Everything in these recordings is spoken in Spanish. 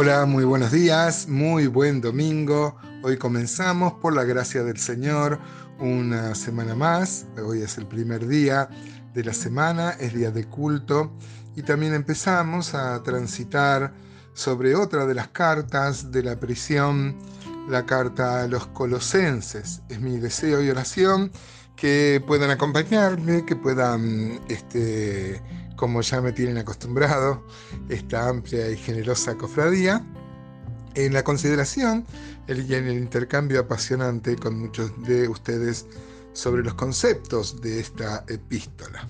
Hola, muy buenos días, muy buen domingo. Hoy comenzamos por la gracia del Señor una semana más. Hoy es el primer día de la semana, es día de culto y también empezamos a transitar sobre otra de las cartas de la prisión, la carta a los colosenses. Es mi deseo y oración que puedan acompañarme, que puedan este, como ya me tienen acostumbrado, esta amplia y generosa cofradía, en la consideración y en el intercambio apasionante con muchos de ustedes sobre los conceptos de esta epístola.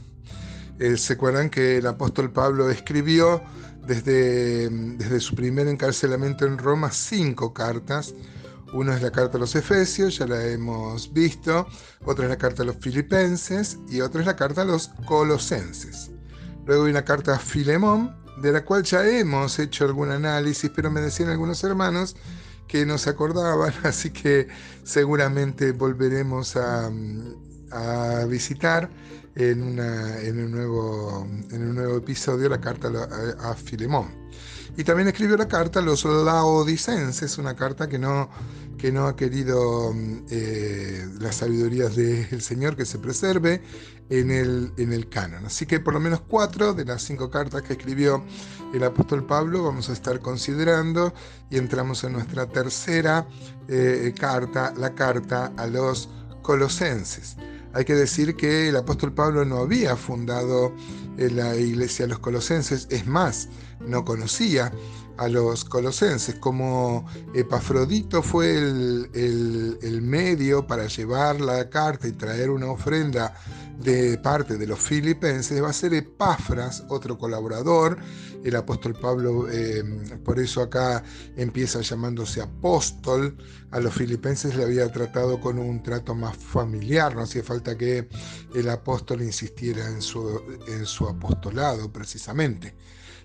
Eh, se acuerdan que el apóstol Pablo escribió desde, desde su primer encarcelamiento en Roma cinco cartas. Una es la carta a los Efesios, ya la hemos visto, otra es la carta a los Filipenses y otra es la carta a los Colosenses. Luego hay una carta a Filemón, de la cual ya hemos hecho algún análisis, pero me decían algunos hermanos que no se acordaban, así que seguramente volveremos a, visitar en, un nuevo, episodio la carta a Filemón. Y también escribió la carta a los laodicenses, una carta que no, que no ha querido mm, eh, las sabidurías del Señor que se preserve en el, en el canon. Así que por lo menos cuatro de las cinco cartas que escribió el apóstol Pablo vamos a estar considerando y entramos en nuestra tercera eh, carta, la carta a los colosenses. Hay que decir que el apóstol Pablo no había fundado la iglesia de los colosenses, es más, no conocía a los colosenses, como Epafrodito fue el, medio para llevar la carta y traer una ofrenda de parte de los filipenses, va a ser Epafras, otro colaborador, el apóstol Pablo, eh, por eso acá empieza llamándose apóstol, a los filipenses le había tratado con un trato más familiar, no hacía falta que el apóstol insistiera en su, en su apostolado precisamente.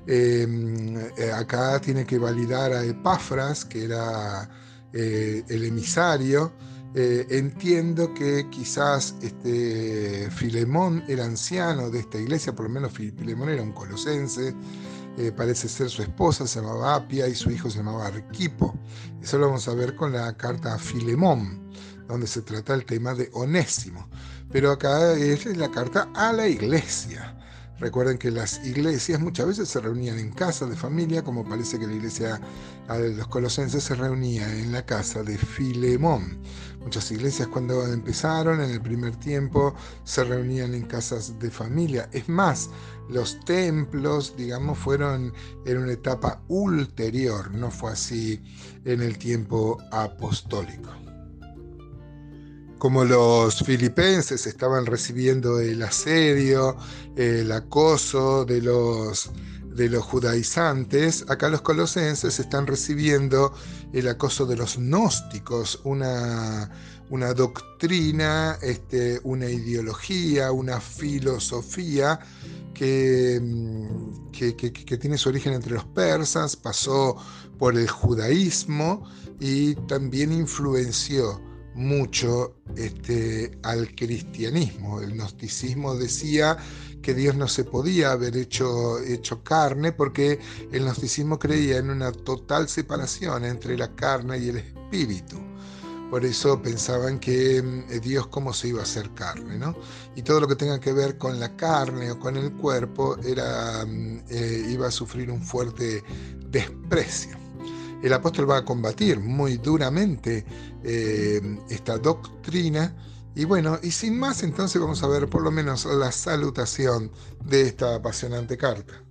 Em, eh, acá tiene que validar a Epafras, que era eh, el emisario. Eh, entiendo que quizás este Filemón era anciano de esta iglesia, por lo menos Filemón era un colosense, parece ser su esposa, se llamaba Apia y su hijo se llamaba Arquipo. Eso lo vamos a ver con la carta a Filemón, donde se trata el tema de Onésimo. Pero acá es la carta a la iglesia. Recuerden que las iglesias muchas veces se reunían en casa de familia, como parece que la iglesia de los colosenses se reunía en la casa de Filemón. Muchas iglesias cuando empezaron en el primer tiempo se reunían en casas de familia. Es más, los templos, digamos, fueron en una etapa ulterior, no fue así en el tiempo apostólico como los filipenses estaban recibiendo el asedio, el acoso de los, de los judaizantes, acá los colosenses están recibiendo el acoso de los gnósticos, una, una doctrina, este, una ideología, una filosofía que, que, que, tiene su origen entre los persas, pasó por el judaísmo y también influenció mucho este, al cristianismo. El gnosticismo decía que Dios no se podía haber hecho, hecho carne porque el gnosticismo creía en una total separación entre la carne y el espíritu. Por eso pensaban que mm, Dios cómo se iba a hacer carne, ¿no? Y todo lo que tenga que ver con la carne o con el cuerpo era, mm, eh, iba a sufrir un fuerte desprecio el apóstol va a combatir muy duramente eh, esta doctrina. Y bueno, y sin más, entonces vamos a ver por lo menos la salutación de esta apasionante carta.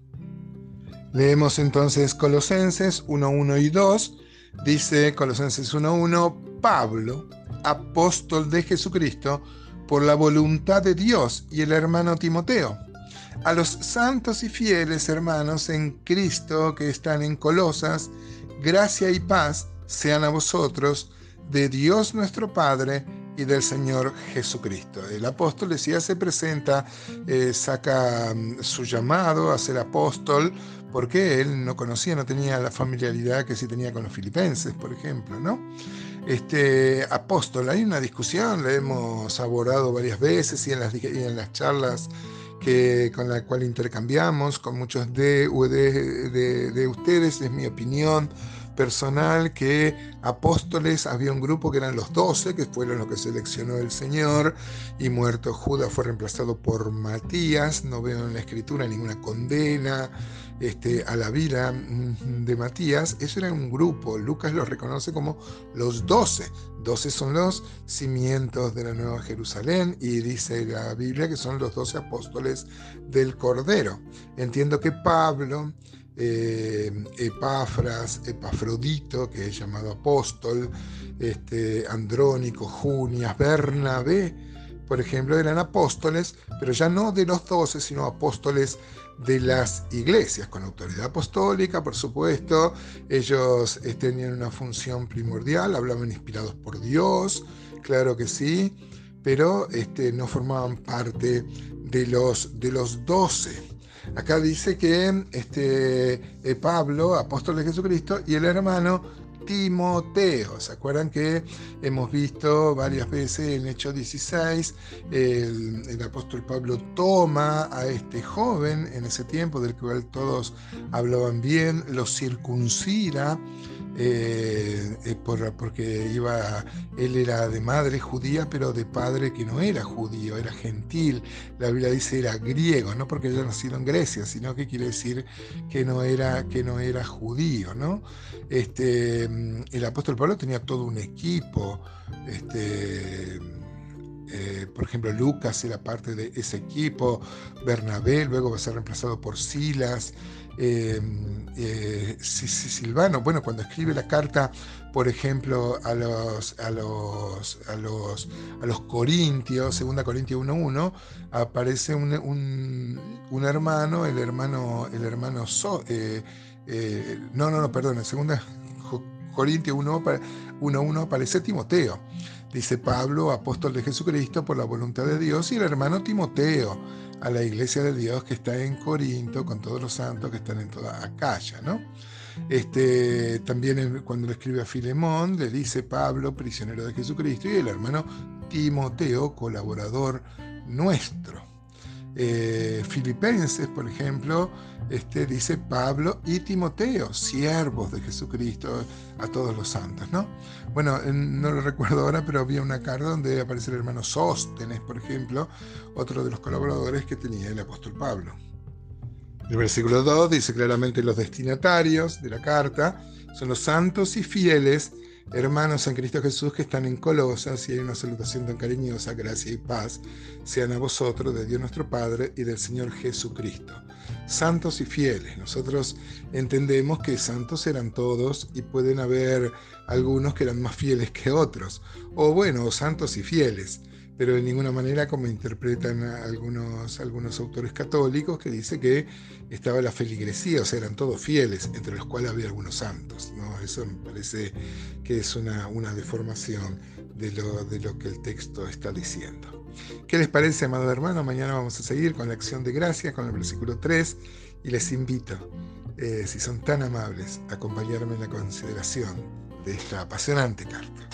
Leemos entonces Colosenses 1.1 y 2. Dice Colosenses 1.1, Pablo, apóstol de Jesucristo, por la voluntad de Dios y el hermano Timoteo. A los santos y fieles hermanos en Cristo que están en Colosas, gracia y paz sean a vosotros de Dios nuestro Padre y del Señor Jesucristo. El apóstol decía, se presenta, eh, saca mm, su llamado a ser apóstol, porque él no conocía, no tenía la familiaridad que sí tenía con los filipenses, por ejemplo, ¿no? Este apóstol, hay una discusión, la hemos abordado varias veces y en las, en las charlas que, con la cual intercambiamos con muchos de, de ustedes, es mi opinión personal que apóstoles había un grupo que eran los doce, que fueron los que seleccionó el Señor, y muerto Judas fue reemplazado por Matías. No veo en la escritura ninguna condena este, a la vida mm, de Matías. Eso era un grupo, Lucas lo reconoce como los doce. Doce son los cimientos de la Nueva Jerusalén y dice la Biblia que son los doce apóstoles del Cordero. Entiendo que Pablo eh, Epafras, Epafrodito, que es llamado apóstol, este, Andrónico, Junias, Bernabé, por ejemplo, eran apóstoles, pero ya no de los doce, sino apóstoles de las iglesias, con autoridad apostólica, por supuesto. Ellos eh, tenían una función primordial, hablaban inspirados por Dios, claro que sí, pero este, no formaban parte de los, de los doce. Acá dice que este, eh, Pablo, apóstol de Jesucristo, y el hermano Timoteo. ¿Se acuerdan que hemos visto varias veces en Hechos 16, el, el, apóstol Pablo toma a este joven en ese tiempo del cual todos hablaban bien, lo circuncida eh, eh, por, porque iba, él era de madre judía, pero de padre que no era judío, era gentil. La Biblia dice era griego, no porque haya nacido en Grecia, sino que quiere decir que no era, que no era judío. ¿no? Este, mm, el apóstol Pablo tenía todo un equipo. Este, eh, por ejemplo, Lucas era parte de ese equipo, Bernabé luego va a ser reemplazado por Silas, eh, Silvano, bueno, cuando escribe la carta, por ejemplo, a los, a los, a los, a los Corintios, 2 Corintios 1.1, aparece un, un, hermano, el hermano, el hermano no, no, no, perdón, en 2 Corintios 1.1 aparece Timoteo dice Pablo, apóstol de Jesucristo por la voluntad de Dios, y el hermano Timoteo, a la iglesia de Dios que está en Corinto, con todos los santos que están en toda Acaya, ¿no? Este, también cuando le escribe a Filemón, le dice Pablo, prisionero de Jesucristo, y el hermano Timoteo, colaborador nuestro. Eh, Filipenses, por ejemplo, este, dice Pablo y Timoteo, siervos de Jesucristo, a todos los santos, ¿no? Bueno, no lo recuerdo ahora, pero había una carta donde aparece el hermano Sóstenes, por ejemplo, otro de los colaboradores que tenía el apóstol Pablo. El versículo 2 dice claramente los destinatarios de la carta son los santos y fieles Hermanos en Cristo Jesús que están en Colosas, y hay una salutación tan cariñosa, gracia y paz, sean a vosotros de Dios nuestro Padre y del Señor Jesucristo. Santos y fieles. Nosotros entendemos que santos eran todos y pueden haber algunos que eran más fieles que otros. O bueno, santos y fieles pero de ninguna manera como interpretan algunos, algunos autores católicos que dice que estaba la feligresía, o sea, eran todos fieles, entre los cuales había algunos santos. ¿no? Eso me parece que es una, una deformación de lo, de lo que el texto está diciendo. ¿Qué les parece, amado hermano? Mañana vamos a seguir con la acción de gracia, con el versículo 3, y les invito, eh, si son tan amables, a acompañarme en la consideración de esta apasionante carta.